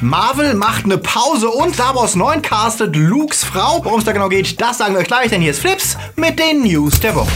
Marvel macht eine Pause und Star Wars 9 castet Lukes Frau. Worum es da genau geht, das sagen wir euch gleich, denn hier ist Flips mit den News der Woche.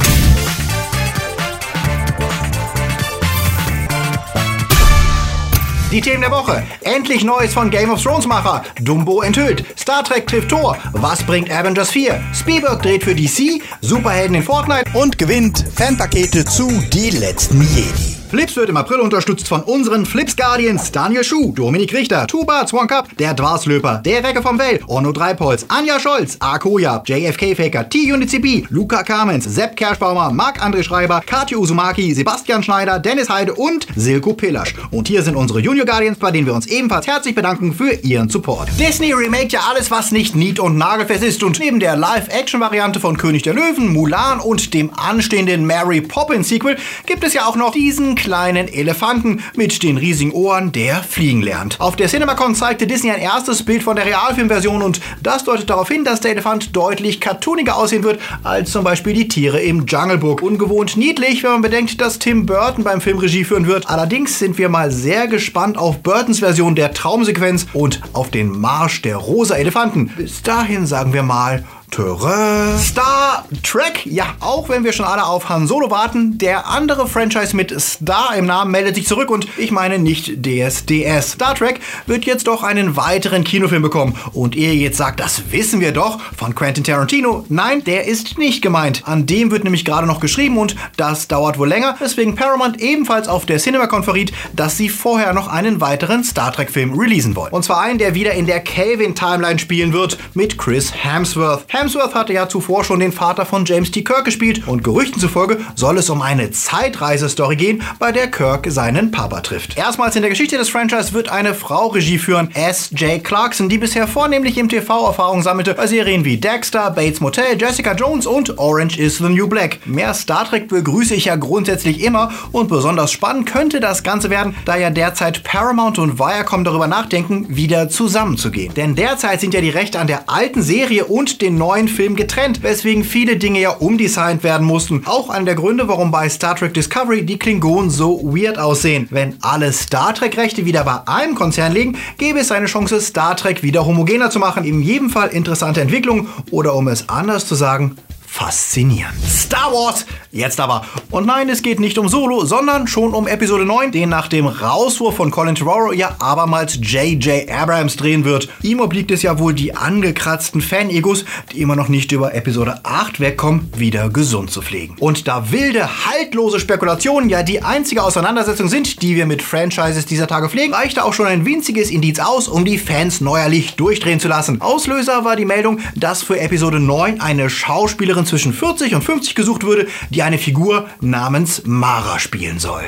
Die Themen der Woche. Endlich Neues von Game of Thrones Macher. Dumbo enthüllt. Star Trek trifft Thor. Was bringt Avengers 4? Spielberg dreht für DC. Superhelden in Fortnite. Und gewinnt Fanpakete zu Die letzten Jedi. Flips wird im April unterstützt von unseren Flips Guardians Daniel Schuh, Dominik Richter, Tuba Cup, der Dwarslöper, der Recke vom Well, Onno Dreipolz, Anja Scholz, Akoya, JFK Faker, T-Unity Luca Kamens, Sepp Kerschbaumer, Marc-André Schreiber, Katja Uzumaki, Sebastian Schneider, Dennis Heide und Silko Pillasch. Und hier sind unsere Junior Guardians, bei denen wir uns ebenfalls herzlich bedanken für ihren Support. Disney remake ja alles, was nicht nied- und nagelfest ist und neben der Live-Action-Variante von König der Löwen, Mulan und dem anstehenden Mary Poppins Sequel gibt es ja auch noch diesen kleinen Elefanten mit den riesigen Ohren, der fliegen lernt. Auf der CinemaCon zeigte Disney ein erstes Bild von der Realfilmversion und das deutet darauf hin, dass der Elefant deutlich cartooniger aussehen wird als zum Beispiel die Tiere im Jungle Book. Ungewohnt niedlich, wenn man bedenkt, dass Tim Burton beim Film Regie führen wird. Allerdings sind wir mal sehr gespannt auf Burtons Version der Traumsequenz und auf den Marsch der rosa Elefanten. Bis dahin sagen wir mal Töre. Star Trek, ja, auch wenn wir schon alle auf Han Solo warten, der andere Franchise mit Star im Namen meldet sich zurück und ich meine nicht DSDS. Star Trek wird jetzt doch einen weiteren Kinofilm bekommen. Und ihr jetzt sagt, das wissen wir doch von Quentin Tarantino. Nein, der ist nicht gemeint. An dem wird nämlich gerade noch geschrieben und das dauert wohl länger, weswegen Paramount ebenfalls auf der CinemaCon verriet, dass sie vorher noch einen weiteren Star Trek-Film releasen wollen. Und zwar einen, der wieder in der Kelvin-Timeline spielen wird mit Chris Hemsworth. Hemsworth hatte ja zuvor schon den Vater von James T. Kirk gespielt und Gerüchten zufolge soll es um eine Zeitreisestory gehen, bei der Kirk seinen Papa trifft. Erstmals in der Geschichte des Franchise wird eine Frau Regie führen, S.J. Clarkson, die bisher vornehmlich im TV Erfahrung sammelte bei Serien wie Dexter, Bates Motel, Jessica Jones und Orange is the New Black. Mehr Star Trek begrüße ich ja grundsätzlich immer und besonders spannend könnte das Ganze werden, da ja derzeit Paramount und Viacom darüber nachdenken, wieder zusammenzugehen. Denn derzeit sind ja die Rechte an der alten Serie und den neuen Film getrennt, weswegen viele Dinge ja umdesignt werden mussten. Auch einer der Gründe, warum bei Star Trek Discovery die Klingonen so weird aussehen. Wenn alle Star Trek Rechte wieder bei einem Konzern liegen, gäbe es eine Chance, Star Trek wieder homogener zu machen. In jedem Fall interessante Entwicklung oder um es anders zu sagen, faszinierend. Star Wars, jetzt aber. Und nein, es geht nicht um Solo, sondern schon um Episode 9, den nach dem Rauswurf von Colin Trevorrow ja abermals J.J. Abrams drehen wird. Ihm obliegt es ja wohl die angekratzten Fan-Egos, die immer noch nicht über Episode 8 wegkommen, wieder gesund zu pflegen. Und da wilde, haltlose Spekulationen ja die einzige Auseinandersetzung sind, die wir mit Franchises dieser Tage pflegen, reichte auch schon ein winziges Indiz aus, um die Fans neuerlich durchdrehen zu lassen. Auslöser war die Meldung, dass für Episode 9 eine Schauspielerin Jahren zwischen 40 und 50 gesucht würde, die eine Figur namens Mara spielen soll.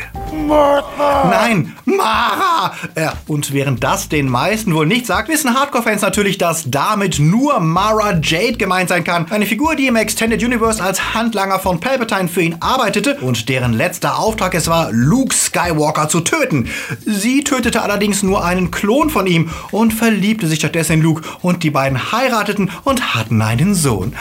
Mara. Nein, Mara! Ja, und während das den meisten wohl nicht sagt, wissen Hardcore-Fans natürlich, dass damit nur Mara Jade gemeint sein kann. Eine Figur, die im Extended Universe als Handlanger von Palpatine für ihn arbeitete und deren letzter Auftrag es war, Luke Skywalker zu töten. Sie tötete allerdings nur einen Klon von ihm und verliebte sich stattdessen in Luke und die beiden heirateten und hatten einen Sohn.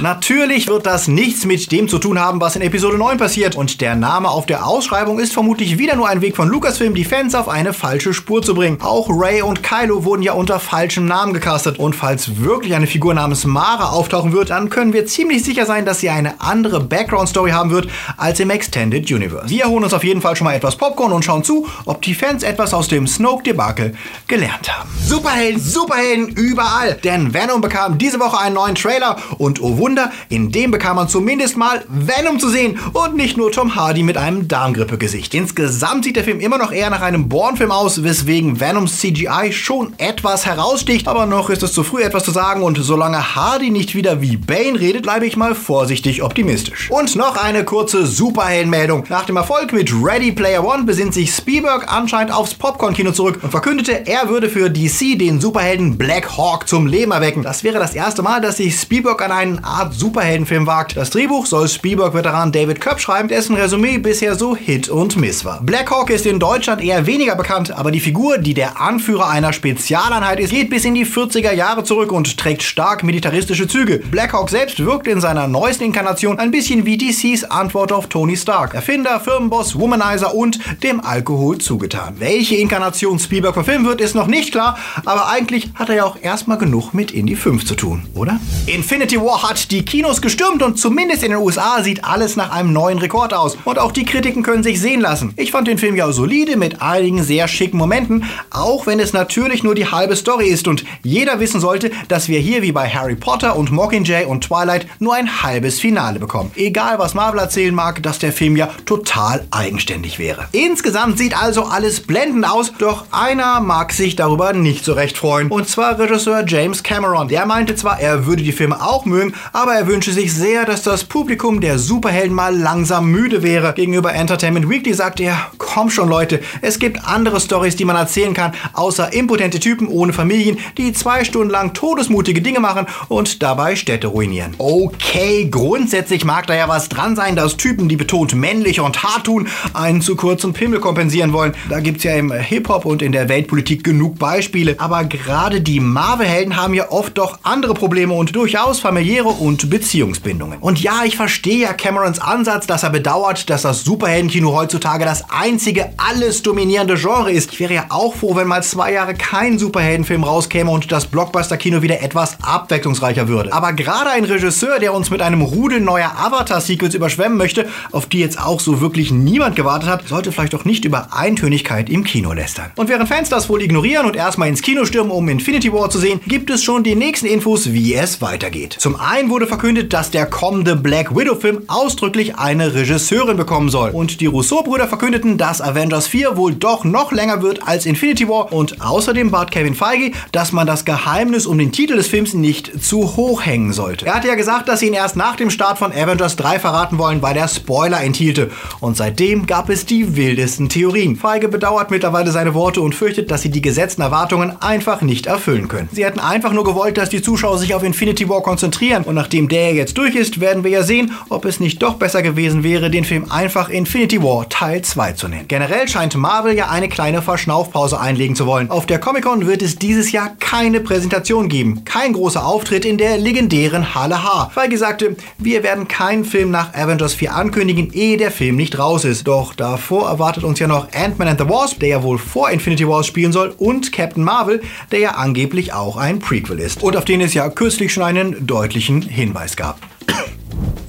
Natürlich wird das nichts mit dem zu tun haben, was in Episode 9 passiert. Und der Name auf der Ausschreibung ist vermutlich wieder nur ein Weg von Lucasfilm, die Fans auf eine falsche Spur zu bringen. Auch Ray und Kylo wurden ja unter falschem Namen gecastet. Und falls wirklich eine Figur namens Mara auftauchen wird, dann können wir ziemlich sicher sein, dass sie eine andere Background-Story haben wird als im Extended Universe. Wir holen uns auf jeden Fall schon mal etwas Popcorn und schauen zu, ob die Fans etwas aus dem Snoke-Debakel gelernt haben. Superhelden, Superhelden überall! Denn Venom bekam diese Woche einen neuen Trailer und oh Wunder, in dem bekam man zumindest mal Venom zu sehen und nicht nur Tom Hardy mit einem Darmgrippegesicht. Insgesamt sieht der Film immer noch eher nach einem Bourne-Film aus, weswegen Venoms CGI schon etwas heraussticht, aber noch ist es zu früh etwas zu sagen und solange Hardy nicht wieder wie Bane redet, bleibe ich mal vorsichtig optimistisch. Und noch eine kurze Superheldenmeldung. Nach dem Erfolg mit Ready Player One besinnt sich Spielberg anscheinend aufs Popcorn-Kino zurück und verkündete, er würde für DC den Superhelden Black Hawk zum Leben erwecken. Das wäre das erste Mal, dass sich Spielberg an einen eine Art Superheldenfilm wagt. Das Drehbuch soll Spielberg-Veteran David Köpp schreiben, dessen Resümee bisher so Hit und Miss war. Black Hawk ist in Deutschland eher weniger bekannt, aber die Figur, die der Anführer einer Spezialeinheit ist, geht bis in die 40er Jahre zurück und trägt stark militaristische Züge. Black Hawk selbst wirkt in seiner neuesten Inkarnation ein bisschen wie DCs Antwort auf Tony Stark, Erfinder, Firmenboss, Womanizer und dem Alkohol zugetan. Welche Inkarnation Spielberg verfilmen wird, ist noch nicht klar, aber eigentlich hat er ja auch erstmal genug mit Indie 5 zu tun, oder? Infinity War hat die Kinos gestürmt und zumindest in den USA sieht alles nach einem neuen Rekord aus. Und auch die Kritiken können sich sehen lassen. Ich fand den Film ja solide mit einigen sehr schicken Momenten, auch wenn es natürlich nur die halbe Story ist und jeder wissen sollte, dass wir hier wie bei Harry Potter und Mockingjay und Twilight nur ein halbes Finale bekommen. Egal was Marvel erzählen mag, dass der Film ja total eigenständig wäre. Insgesamt sieht also alles blendend aus, doch einer mag sich darüber nicht so recht freuen. Und zwar Regisseur James Cameron. Der meinte zwar, er würde die Filme auch mögen, aber er wünsche sich sehr, dass das Publikum der Superhelden mal langsam müde wäre. Gegenüber Entertainment Weekly sagt er, komm schon Leute, es gibt andere Stories, die man erzählen kann, außer impotente Typen ohne Familien, die zwei Stunden lang todesmutige Dinge machen und dabei Städte ruinieren. Okay, grundsätzlich mag da ja was dran sein, dass Typen, die betont männlich und hart tun, einen zu kurzen Pimmel kompensieren wollen. Da gibt's ja im Hip-Hop und in der Weltpolitik genug Beispiele. Aber gerade die Marvel-Helden haben ja oft doch andere Probleme und durchaus familiäre und Beziehungsbindungen. Und ja, ich verstehe ja Camerons Ansatz, dass er bedauert, dass das Superheldenkino heutzutage das einzige alles dominierende Genre ist. Ich wäre ja auch froh, wenn mal zwei Jahre kein Superheldenfilm rauskäme und das Blockbuster-Kino wieder etwas abwechslungsreicher würde. Aber gerade ein Regisseur, der uns mit einem Rudel neuer Avatar-Sequels überschwemmen möchte, auf die jetzt auch so wirklich niemand gewartet hat, sollte vielleicht doch nicht über Eintönigkeit im Kino lästern. Und während Fans das wohl ignorieren und erstmal ins Kino stürmen, um Infinity War zu sehen, gibt es schon die nächsten Infos, wie es weitergeht. Zum einen wurde verkündet, dass der kommende Black Widow-Film ausdrücklich eine Regisseurin bekommen soll. Und die Rousseau-Brüder verkündeten, dass Avengers 4 wohl doch noch länger wird als Infinity War. Und außerdem bat Kevin Feige, dass man das Geheimnis um den Titel des Films nicht zu hoch hängen sollte. Er hatte ja gesagt, dass sie ihn erst nach dem Start von Avengers 3 verraten wollen, weil der Spoiler enthielte. Und seitdem gab es die wildesten Theorien. Feige bedauert mittlerweile seine Worte und fürchtet, dass sie die gesetzten Erwartungen einfach nicht erfüllen können. Sie hätten einfach nur gewollt, dass die Zuschauer sich auf Infinity War konzentrieren. Und nachdem der jetzt durch ist, werden wir ja sehen, ob es nicht doch besser gewesen wäre, den Film einfach Infinity War Teil 2 zu nennen. Generell scheint Marvel ja eine kleine Verschnaufpause einlegen zu wollen. Auf der Comic-Con wird es dieses Jahr keine Präsentation geben. Kein großer Auftritt in der legendären Halle H. Feige sagte, wir werden keinen Film nach Avengers 4 ankündigen, ehe der Film nicht raus ist. Doch davor erwartet uns ja noch Ant-Man and the Wasp, der ja wohl vor Infinity Wars spielen soll, und Captain Marvel, der ja angeblich auch ein Prequel ist. Und auf den es ja kürzlich schon einen deutlichen Hinweis gab.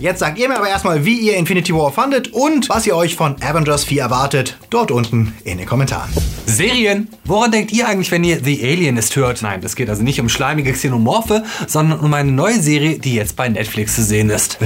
Jetzt sagt ihr mir aber erstmal, wie ihr Infinity War fandet und was ihr euch von Avengers 4 erwartet. Dort unten in den Kommentaren. Serien. Woran denkt ihr eigentlich, wenn ihr The Alienist hört? Nein, das geht also nicht um schleimige Xenomorphe, sondern um eine neue Serie, die jetzt bei Netflix zu sehen ist.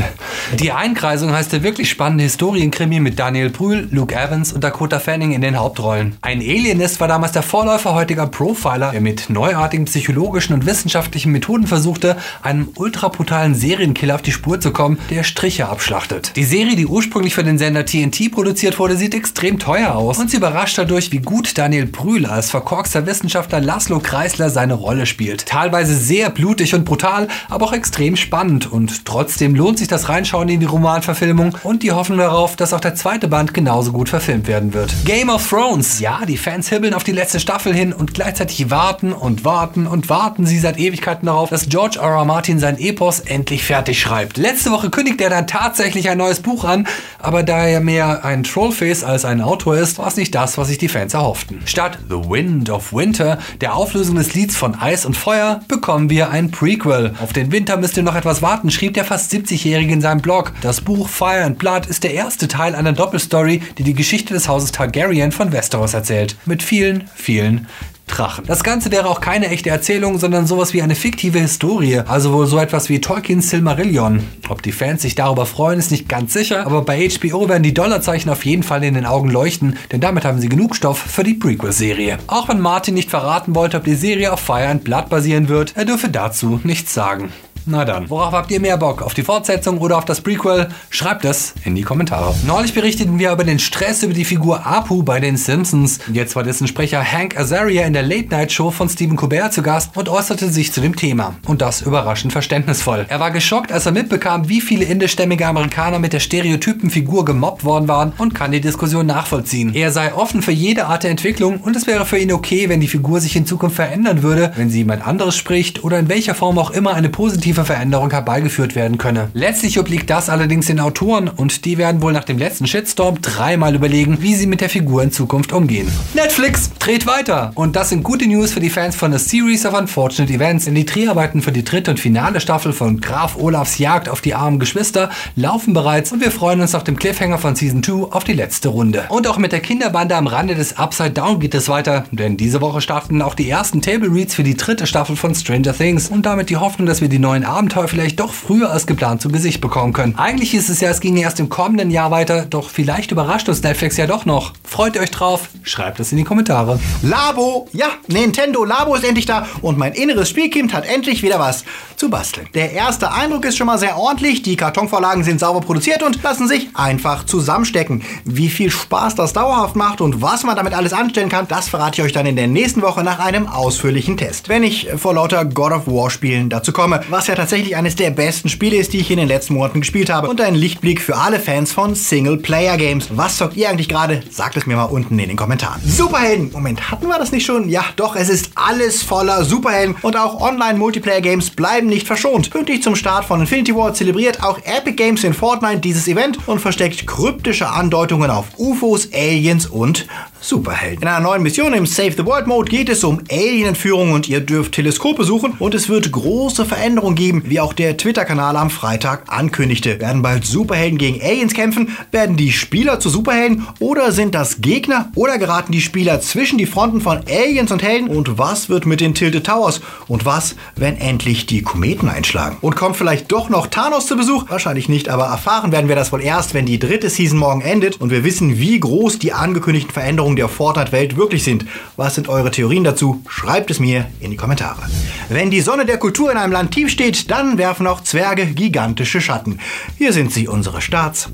Die Einkreisung heißt der wirklich spannende Historienkrimi mit Daniel Brühl, Luke Evans und Dakota Fanning in den Hauptrollen. Ein Alienist war damals der Vorläufer heutiger Profiler, der mit neuartigen psychologischen und wissenschaftlichen Methoden versuchte, einem ultra brutalen Serienkiller auf die Spur zu kommen, der Striche abschlachtet. Die Serie, die ursprünglich für den Sender TNT produziert wurde, sieht extrem teuer aus und sie überrascht dadurch, wie gut Daniel Brühl als verkorkster Wissenschaftler Laszlo Kreisler seine Rolle spielt. Teilweise sehr blutig und brutal, aber auch extrem spannend und trotzdem lohnt sich das Reinschauen in die Romanverfilmung und die Hoffnung darauf, dass auch der zweite Band genauso gut verfilmt werden wird. Game of Thrones. Ja, die Fans hibbeln auf die letzte Staffel hin und gleichzeitig warten und warten und warten sie seit Ewigkeiten darauf, dass George R. R. Martin sein Epos endlich fertig schreibt. Letzte Woche kündigt er dann tatsächlich ein neues Buch an, aber da er mehr ein Trollface als ein Autor ist, war es nicht das, was sich die Fans erhofften. Statt The Wind of Winter, der Auflösung des Lieds von Eis und Feuer, bekommen wir ein Prequel. Auf den Winter müsst ihr noch etwas warten, schrieb der fast 70-Jährige in seinem Blog. Das Buch Fire and Blood ist der erste Teil einer Doppelstory, die die Geschichte des Hauses Targaryen von Westeros erzählt. Mit vielen, vielen Drachen. Das Ganze wäre auch keine echte Erzählung, sondern sowas wie eine fiktive Historie, also wohl so etwas wie Tolkiens Silmarillion. Ob die Fans sich darüber freuen, ist nicht ganz sicher, aber bei HBO werden die Dollarzeichen auf jeden Fall in den Augen leuchten, denn damit haben sie genug Stoff für die Prequel-Serie. Auch wenn Martin nicht verraten wollte, ob die Serie auf Fire and Blood basieren wird, er dürfe dazu nichts sagen. Na dann, worauf habt ihr mehr Bock? Auf die Fortsetzung oder auf das Prequel? Schreibt es in die Kommentare. Neulich berichteten wir über den Stress über die Figur Apu bei den Simpsons. Jetzt war dessen Sprecher Hank Azaria in der Late-Night-Show von Stephen Colbert zu Gast und äußerte sich zu dem Thema. Und das überraschend verständnisvoll. Er war geschockt, als er mitbekam, wie viele indischstämmige Amerikaner mit der stereotypen Figur gemobbt worden waren und kann die Diskussion nachvollziehen. Er sei offen für jede Art der Entwicklung und es wäre für ihn okay, wenn die Figur sich in Zukunft verändern würde, wenn sie jemand anderes spricht oder in welcher Form auch immer eine positive Veränderung herbeigeführt werden könne. Letztlich obliegt das allerdings den Autoren und die werden wohl nach dem letzten Shitstorm dreimal überlegen, wie sie mit der Figur in Zukunft umgehen. Netflix dreht weiter und das sind gute News für die Fans von A Series of Unfortunate Events, denn die Dreharbeiten für die dritte und finale Staffel von Graf Olafs Jagd auf die armen Geschwister laufen bereits und wir freuen uns auf dem Cliffhanger von Season 2 auf die letzte Runde. Und auch mit der Kinderbande am Rande des Upside Down geht es weiter, denn diese Woche starten auch die ersten Table Reads für die dritte Staffel von Stranger Things und damit die Hoffnung, dass wir die neuen Abenteuer vielleicht doch früher als geplant zu Gesicht bekommen können. Eigentlich hieß es ja, es ging erst im kommenden Jahr weiter, doch vielleicht überrascht uns Netflix ja doch noch. Freut ihr euch drauf? Schreibt es in die Kommentare. Labo, ja, Nintendo Labo ist endlich da und mein inneres Spielkind hat endlich wieder was zu basteln. Der erste Eindruck ist schon mal sehr ordentlich, die Kartonvorlagen sind sauber produziert und lassen sich einfach zusammenstecken. Wie viel Spaß das dauerhaft macht und was man damit alles anstellen kann, das verrate ich euch dann in der nächsten Woche nach einem ausführlichen Test. Wenn ich vor lauter God of War Spielen dazu komme, was ja tatsächlich eines der besten Spiele ist, die ich in den letzten Monaten gespielt habe und ein Lichtblick für alle Fans von Single-Player-Games. Was zockt ihr eigentlich gerade? Sagt es mir mal unten in den Kommentaren. Superhelden! Moment, hatten wir das nicht schon? Ja, doch, es ist alles voller Superhelden und auch Online-Multiplayer-Games bleiben nicht verschont. Pünktlich zum Start von Infinity War zelebriert auch Epic Games in Fortnite dieses Event und versteckt kryptische Andeutungen auf UFOs, Aliens und Superhelden. In einer neuen Mission im Save the World Mode geht es um Alien-Entführung und ihr dürft Teleskope suchen und es wird große Veränderungen geben, wie auch der Twitter-Kanal am Freitag ankündigte. Werden bald Superhelden gegen Aliens kämpfen? Werden die Spieler zu Superhelden oder sind das Gegner oder geraten die Spieler zwischen die Fronten von Aliens und Helden? Und was wird mit den Tilted Towers? Und was, wenn endlich die Kometen einschlagen? Und kommt vielleicht doch noch Thanos zu Besuch? Wahrscheinlich nicht, aber erfahren werden wir das wohl erst, wenn die dritte Season morgen endet und wir wissen, wie groß die angekündigten Veränderungen der Fortnite-Welt wirklich sind. Was sind eure Theorien dazu? Schreibt es mir in die Kommentare. Wenn die Sonne der Kultur in einem Land tief steht, dann werfen auch Zwerge gigantische Schatten. Hier sind sie, unsere Starts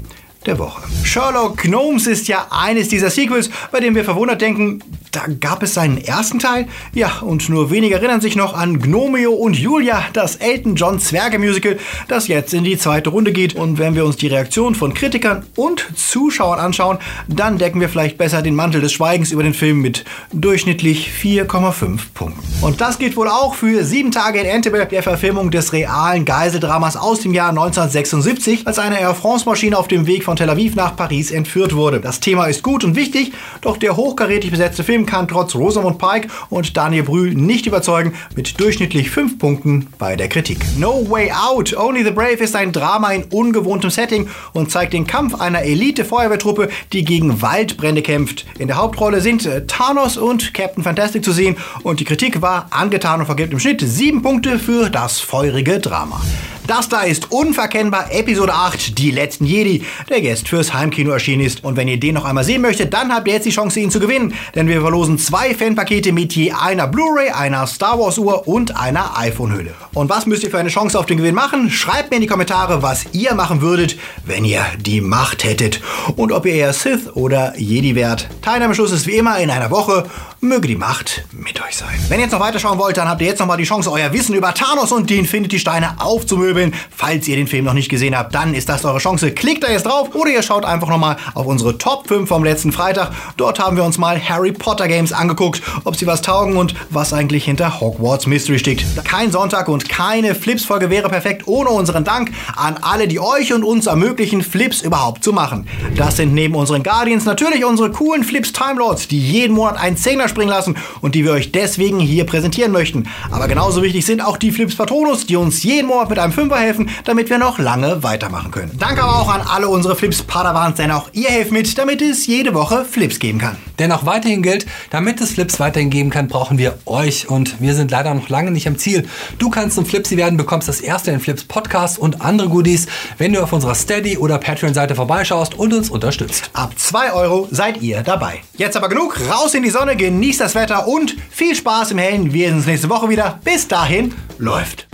der Woche. Sherlock Gnomes ist ja eines dieser Sequels, bei dem wir verwundert denken, da gab es seinen ersten Teil? Ja, und nur wenige erinnern sich noch an Gnomeo und Julia, das Elton John Zwerge-Musical, das jetzt in die zweite Runde geht. Und wenn wir uns die Reaktion von Kritikern und Zuschauern anschauen, dann decken wir vielleicht besser den Mantel des Schweigens über den Film mit durchschnittlich 4,5 Punkten. Und das gilt wohl auch für Sieben Tage in Entebbe, der Verfilmung des realen Geiseldramas aus dem Jahr 1976, als eine Air France-Maschine auf dem Weg von Tel Aviv nach Paris entführt wurde. Das Thema ist gut und wichtig, doch der hochkarätig besetzte Film kann trotz Rosamund Pike und Daniel Brühl nicht überzeugen, mit durchschnittlich 5 Punkten bei der Kritik. No Way Out, Only the Brave ist ein Drama in ungewohntem Setting und zeigt den Kampf einer Elite-Feuerwehrtruppe, die gegen Waldbrände kämpft. In der Hauptrolle sind äh, Thanos und Captain Fantastic zu sehen und die Kritik war angetan und vergibt im Schnitt 7 Punkte für das feurige Drama. Das da ist unverkennbar Episode 8, die letzten Jedi, der jetzt fürs Heimkino erschienen ist. Und wenn ihr den noch einmal sehen möchtet, dann habt ihr jetzt die Chance, ihn zu gewinnen. Denn wir verlosen zwei Fanpakete mit je einer Blu-ray, einer Star Wars Uhr und einer iPhone-Hülle. Und was müsst ihr für eine Chance auf den Gewinn machen? Schreibt mir in die Kommentare, was ihr machen würdet, wenn ihr die Macht hättet. Und ob ihr eher Sith oder Jedi wärt. Teilnahmeschluss ist wie immer in einer Woche. Möge die Macht mit euch sein. Wenn ihr jetzt noch weiterschauen wollt, dann habt ihr jetzt noch mal die Chance, euer Wissen über Thanos und die Infinity-Steine aufzumöbeln. Falls ihr den Film noch nicht gesehen habt, dann ist das eure Chance. Klickt da jetzt drauf oder ihr schaut einfach noch mal auf unsere Top 5 vom letzten Freitag. Dort haben wir uns mal Harry Potter Games angeguckt, ob sie was taugen und was eigentlich hinter Hogwarts Mystery steckt. Kein Sonntag und keine Flips-Folge wäre perfekt ohne unseren Dank an alle, die euch und uns ermöglichen, Flips überhaupt zu machen. Das sind neben unseren Guardians natürlich unsere coolen Flips Time die jeden Monat einen Zehner springen lassen und die wir euch deswegen hier präsentieren möchten. Aber genauso wichtig sind auch die Flips Patronus, die uns jeden Monat mit einem Fünfer helfen, damit wir noch lange weitermachen können. Danke aber auch an alle unsere Flips Padawans, denn auch ihr helft mit, damit es jede Woche Flips geben kann. Denn auch weiterhin gilt, damit es Flips weiterhin geben kann, brauchen wir euch und wir sind leider noch lange nicht am Ziel. Du kannst zum Flipsy werden, bekommst das erste in Flips Podcast und andere Goodies, wenn du auf unserer Steady oder Patreon-Seite vorbeischaust und uns unterstützt. Ab 2 Euro seid ihr dabei. Jetzt aber genug, raus in die Sonne, genießt das Wetter und viel Spaß im Hellen. Wir sehen uns nächste Woche wieder. Bis dahin, läuft.